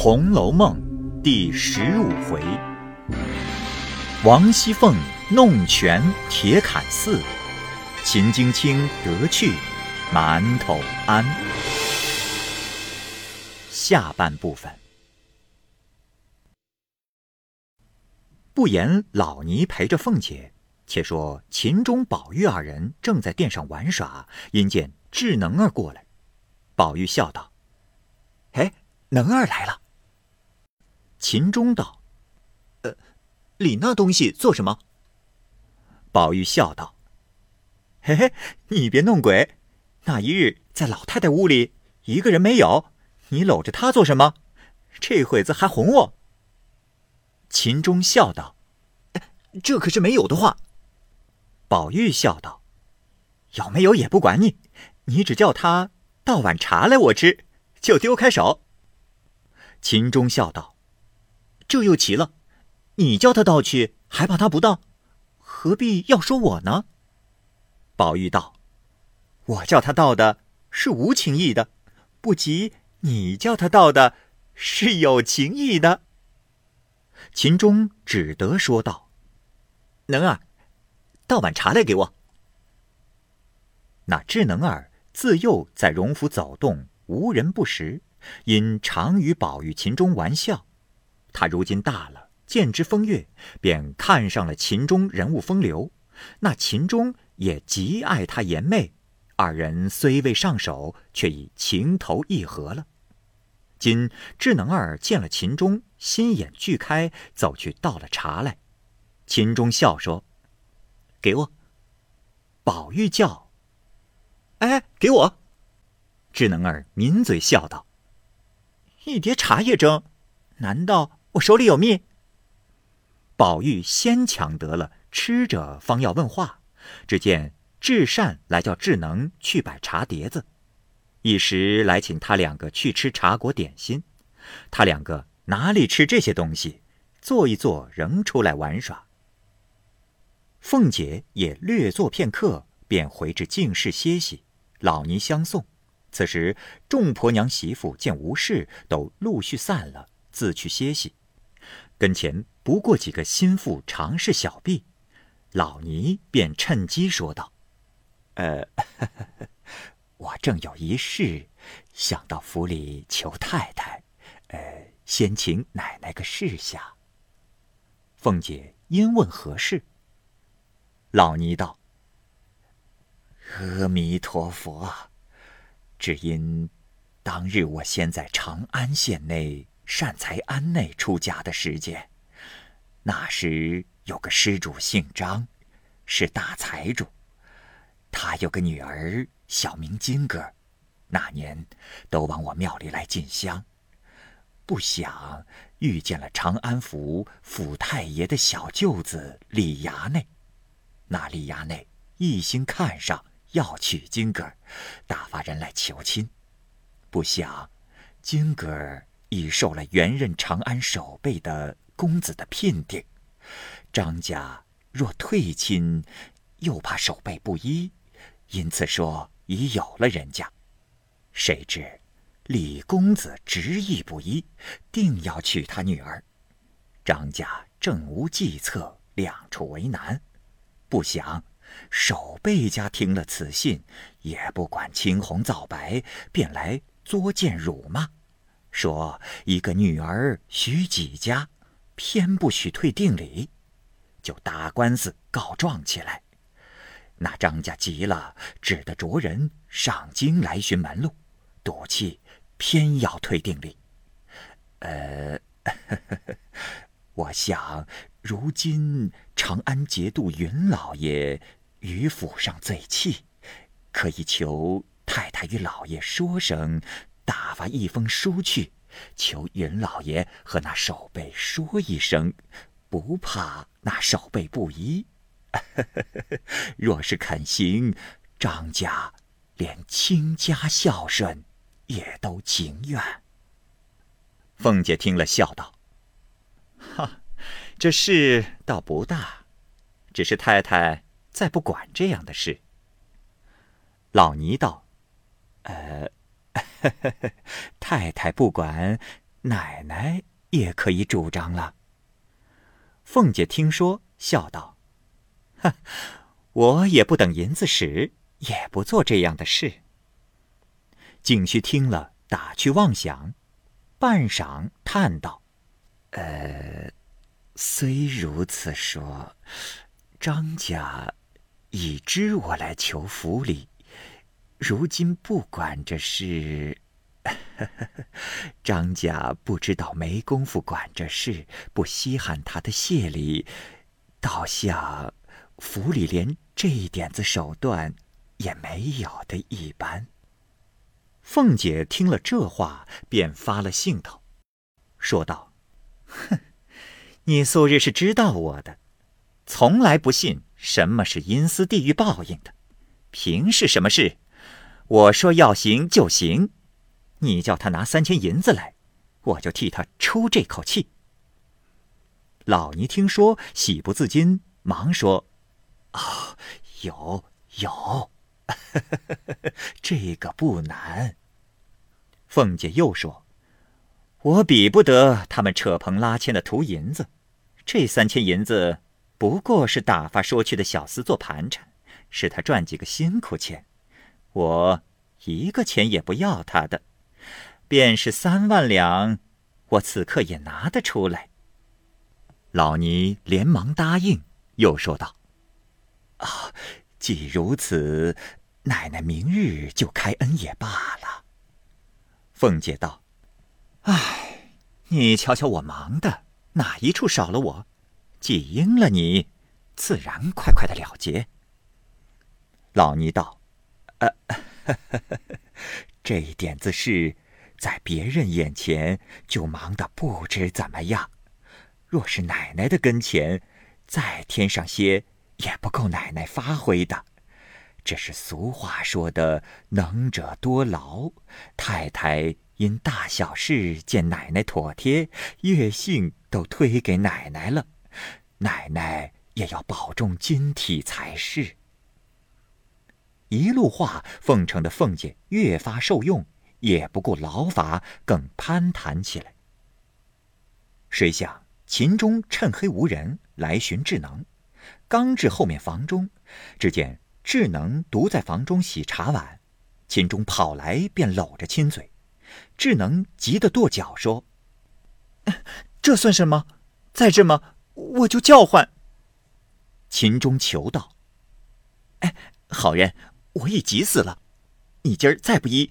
红楼梦》第十五回：王熙凤弄权铁槛寺，秦京卿得去馒头庵。下半部分。不言老尼陪着凤姐，且说秦钟、宝玉二人正在殿上玩耍，因见智能儿过来，宝玉笑道：“哎，能儿来了。”秦钟道：“呃，理那东西做什么？”宝玉笑道：“嘿嘿，你别弄鬼！那一日在老太太屋里，一个人没有，你搂着她做什么？这会子还哄我。”秦钟笑道：“这可是没有的话。”宝玉笑道：“有没有也不管你，你只叫他倒碗茶来我吃，就丢开手。”秦钟笑道：“这又奇了，你叫他倒去，还怕他不倒？何必要说我呢？”宝玉道：“我叫他倒的是无情意的，不及你叫他倒的是有情意的。”秦钟只得说道：“能儿，倒碗茶来给我。”那智能儿自幼在荣府走动，无人不识，因常与宝玉、秦钟玩笑。他如今大了，见之风月，便看上了秦钟人物风流。那秦钟也极爱他颜媚，二人虽未上手，却已情投意合了。今智能儿见了秦钟，心眼俱开，走去倒了茶来。秦钟笑说：“给我。”宝玉叫：“哎，给我！”智能儿抿嘴笑道：“一碟茶叶蒸，难道我手里有蜜？”宝玉先抢得了，吃着方要问话，只见智善来叫智能去摆茶碟子。一时来请他两个去吃茶果点心，他两个哪里吃这些东西？坐一坐，仍出来玩耍。凤姐也略坐片刻，便回至净室歇息。老尼相送。此时众婆娘媳妇见无事，都陆续散了，自去歇息。跟前不过几个心腹常侍小婢，老尼便趁机说道：“呃。”我正有一事，想到府里求太太，呃，先请奶奶个示下。凤姐因问何事，老尼道：“阿弥陀佛，只因当日我先在长安县内善财庵内出家的时间，那时有个施主姓张，是大财主，他有个女儿。”小名金哥，那年都往我庙里来进香，不想遇见了长安府府太爷的小舅子李衙内。那李衙内一心看上要娶金哥，打发人来求亲。不想金哥已受了原任长安守备的公子的聘定，张家若退亲，又怕守备不依，因此说。已有了人家，谁知李公子执意不依，定要娶他女儿。张家正无计策，两处为难。不想守备家听了此信，也不管青红皂白，便来作践辱骂，说一个女儿许几家，偏不许退定礼，就打官司告状起来。那张家急了，只得着人上京来寻门路，赌气偏要退定礼。呃，我想如今长安节度云老爷于府上最气，可以求太太与老爷说声，打发一封书去，求云老爷和那守备说一声，不怕那守备不依。若是肯行，张家连倾家孝顺也都情愿。凤姐听了，笑道：“哈，这事倒不大，只是太太再不管这样的事。”老尼道：“呃，太太不管，奶奶也可以主张了。凤姐听说，笑道：“哼，我也不等银子使，也不做这样的事。”景虚听了，打趣妄想，半晌叹道：“呃，虽如此说，张家已知我来求府里，如今不管这事。”张家不知道没工夫管这事，不稀罕他的谢礼，倒像府里连这一点子手段也没有的一般。凤姐听了这话，便发了兴头，说道：“哼，你素日是知道我的，从来不信什么是阴司地狱报应的。平是什么事，我说要行就行。”你叫他拿三千银子来，我就替他出这口气。老尼听说，喜不自禁，忙说：“啊，有有，这个不难。”凤姐又说：“我比不得他们扯棚拉纤的图银子，这三千银子不过是打发说去的小厮做盘缠，使他赚几个辛苦钱，我一个钱也不要他的。”便是三万两，我此刻也拿得出来。老尼连忙答应，又说道：“啊，既如此，奶奶明日就开恩也罢了。”凤姐道：“唉，你瞧瞧我忙的哪一处少了我？既应了你，自然快快的了结。”老尼道：“呃，这点子事。”在别人眼前就忙得不知怎么样，若是奶奶的跟前，再添上些也不够奶奶发挥的。这是俗话说的“能者多劳”。太太因大小事见奶奶妥帖，月信都推给奶奶了，奶奶也要保重金体才是。一路话奉承的凤姐越发受用。也不顾劳乏，更攀谈起来。谁想秦钟趁黑无人来寻智能，刚至后面房中，只见智能独在房中洗茶碗，秦钟跑来便搂着亲嘴，智能急得跺脚说：“这算什么？再这么我就叫唤。”秦钟求道：“哎，好人，我已急死了，你今儿再不依。”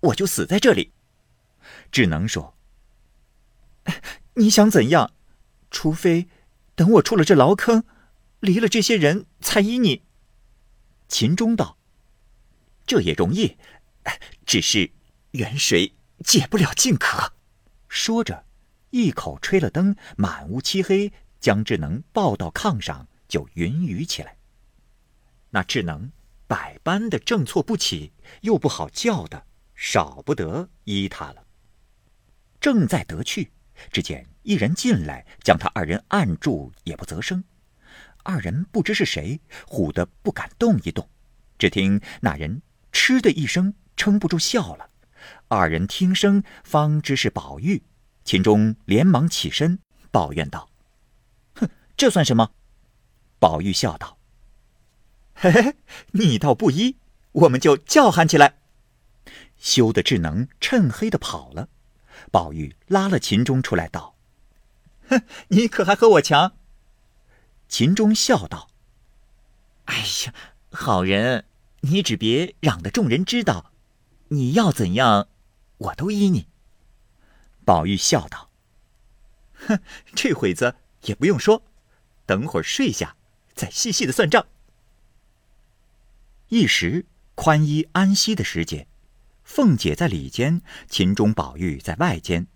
我就死在这里，智能说：“你想怎样？除非等我出了这牢坑，离了这些人才依你。”秦钟道：“这也容易，只是远水解不了近渴。”说着，一口吹了灯，满屋漆黑，将智能抱到炕上，就云雨起来。那智能百般的正错不起，又不好叫的。少不得依他了。正在得去，只见一人进来，将他二人按住，也不择声。二人不知是谁，唬得不敢动一动。只听那人嗤的一声，撑不住笑了。二人听声，方知是宝玉。秦钟连忙起身，抱怨道：“哼，这算什么？”宝玉笑道：“嘿嘿，你倒不依，我们就叫喊起来。”羞得智能趁黑的跑了，宝玉拉了秦钟出来道：“哼，你可还和我强？”秦钟笑道：“哎呀，好人，你只别嚷得众人知道，你要怎样，我都依你。”宝玉笑道：“哼，这会子也不用说，等会儿睡下，再细细的算账。”一时宽衣安息的时节。凤姐在里间，秦钟、宝玉在外间，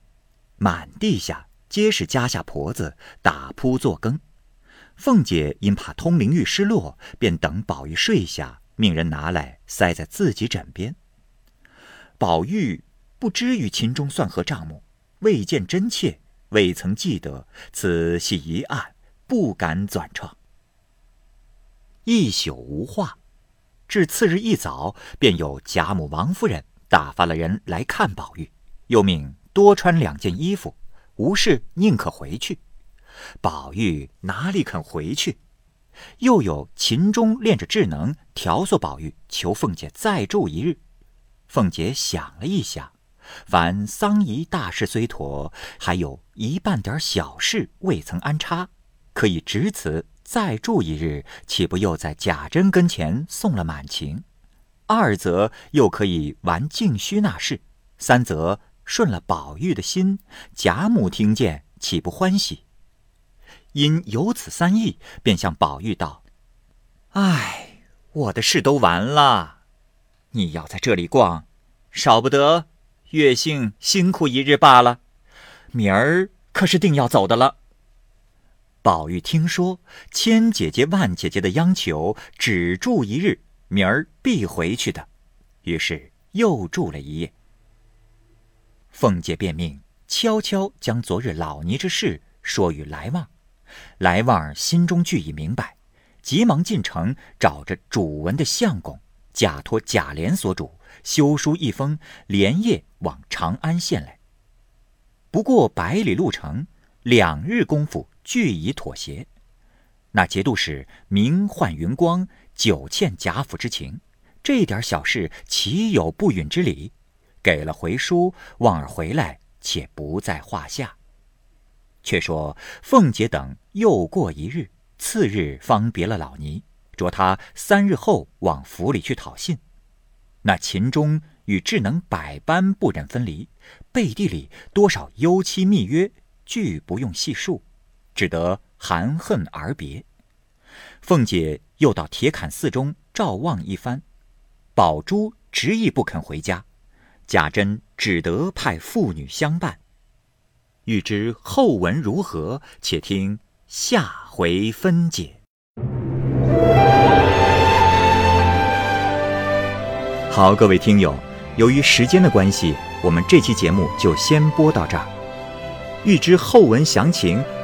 满地下皆是家下婆子打铺做羹。凤姐因怕通灵玉失落，便等宝玉睡下，命人拿来塞在自己枕边。宝玉不知与秦钟算何账目，未见真切，未曾记得，此系一案，不敢转创。一宿无话，至次日一早，便有贾母、王夫人。打发了人来看宝玉，又命多穿两件衣服，无事宁可回去。宝玉哪里肯回去？又有秦钟练着智能调唆宝玉求凤姐再住一日。凤姐想了一想，凡丧仪大事虽妥，还有一半点小事未曾安插，可以值此再住一日，岂不又在贾珍跟前送了满情？二则又可以玩净虚那事，三则顺了宝玉的心，贾母听见岂不欢喜？因有此三意，便向宝玉道：“唉，我的事都完了。”你要在这里逛，少不得月幸辛苦一日罢了。明儿可是定要走的了。宝玉听说千姐姐万姐姐的央求，只住一日，明儿必回去的，于是又住了一夜。凤姐便命悄悄将昨日老尼之事说与来旺，来旺心中俱已明白，急忙进城找着主文的相公。假托贾琏所主，修书一封，连夜往长安县来。不过百里路程，两日功夫俱已妥协。那节度使名唤云光，久欠贾府之情，这点小事岂有不允之理？给了回书，望儿回来，且不在话下。却说凤姐等又过一日，次日方别了老尼。着他三日后往府里去讨信，那秦钟与智能百般不忍分离，背地里多少幽期密约，俱不用细数，只得含恨而别。凤姐又到铁槛寺中照望一番，宝珠执意不肯回家，贾珍只得派妇女相伴。欲知后文如何，且听下回分解。好，各位听友，由于时间的关系，我们这期节目就先播到这儿。欲知后文详情，